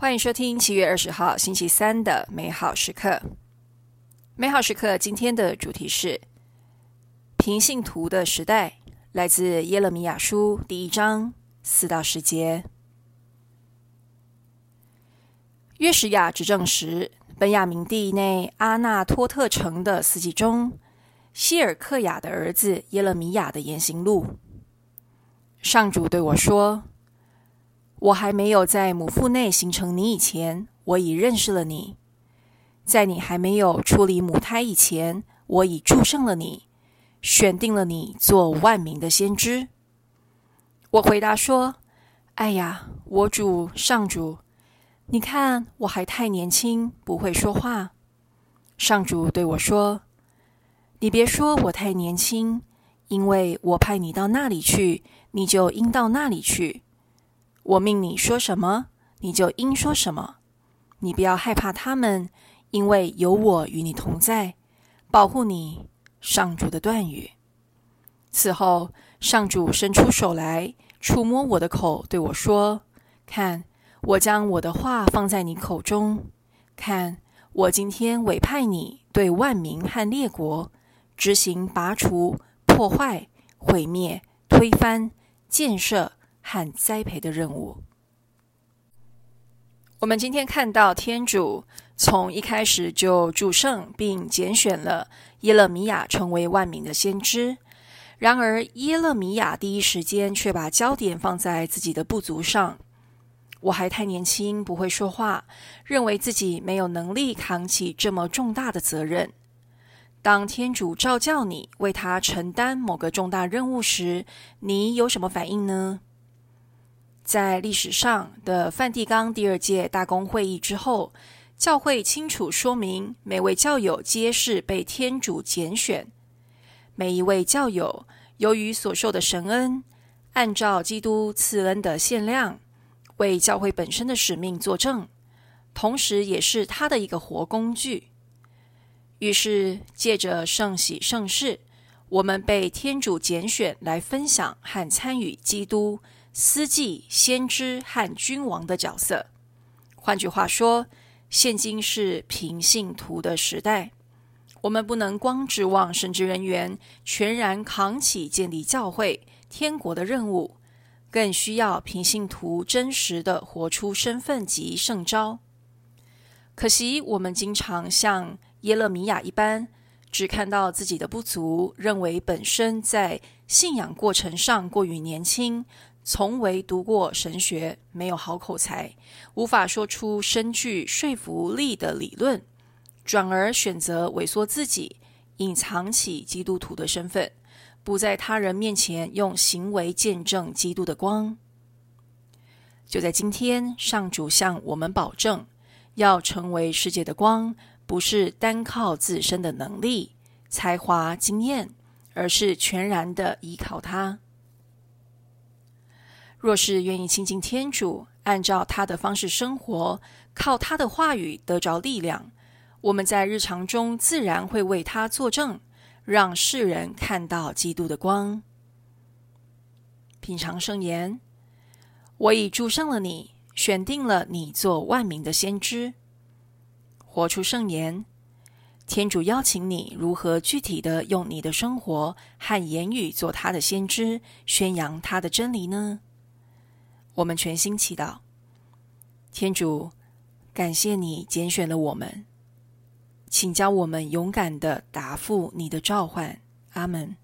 欢迎收听七月二十号星期三的美好时刻。美好时刻今天的主题是平信徒的时代，来自耶勒米亚书第一章四到十节。约什亚执政时，本雅明地内阿纳托特城的四季中，希尔克雅的儿子耶勒米亚的言行录。上主对我说。我还没有在母腹内形成你以前，我已认识了你；在你还没有处理母胎以前，我已祝圣了你，选定了你做万民的先知。我回答说：“哎呀，我主上主，你看我还太年轻，不会说话。”上主对我说：“你别说我太年轻，因为我派你到那里去，你就应到那里去。”我命你说什么，你就应说什么。你不要害怕他们，因为有我与你同在，保护你。上主的断语。此后，上主伸出手来触摸我的口，对我说：“看，我将我的话放在你口中。看，我今天委派你对万民和列国执行拔除、破坏、毁灭、推翻、建设。”和栽培的任务。我们今天看到天主从一开始就祝圣并拣选了耶勒米亚成为万民的先知，然而耶勒米亚第一时间却把焦点放在自己的不足上。我还太年轻，不会说话，认为自己没有能力扛起这么重大的责任。当天主召叫你为他承担某个重大任务时，你有什么反应呢？在历史上的梵蒂冈第二届大公会议之后，教会清楚说明，每位教友皆是被天主拣选。每一位教友由于所受的神恩，按照基督赐恩的限量，为教会本身的使命作证，同时也是他的一个活工具。于是，借着圣喜圣事，我们被天主拣选来分享和参与基督。司祭、先知和君王的角色。换句话说，现今是平信徒的时代。我们不能光指望神职人员全然扛起建立教会、天国的任务，更需要平信徒真实的活出身份及圣招。可惜，我们经常像耶勒米亚一般，只看到自己的不足，认为本身在信仰过程上过于年轻。从未读过神学，没有好口才，无法说出深具说服力的理论，转而选择萎缩自己，隐藏起基督徒的身份，不在他人面前用行为见证基督的光。就在今天，上主向我们保证，要成为世界的光，不是单靠自身的能力、才华、经验，而是全然的依靠他。若是愿意亲近天主，按照他的方式生活，靠他的话语得着力量，我们在日常中自然会为他作证，让世人看到基督的光。品尝圣言，我已祝圣了你，选定了你做万民的先知。活出圣言，天主邀请你如何具体的用你的生活和言语做他的先知，宣扬他的真理呢？我们全心祈祷，天主，感谢你拣选了我们，请将我们勇敢的答复你的召唤。阿门。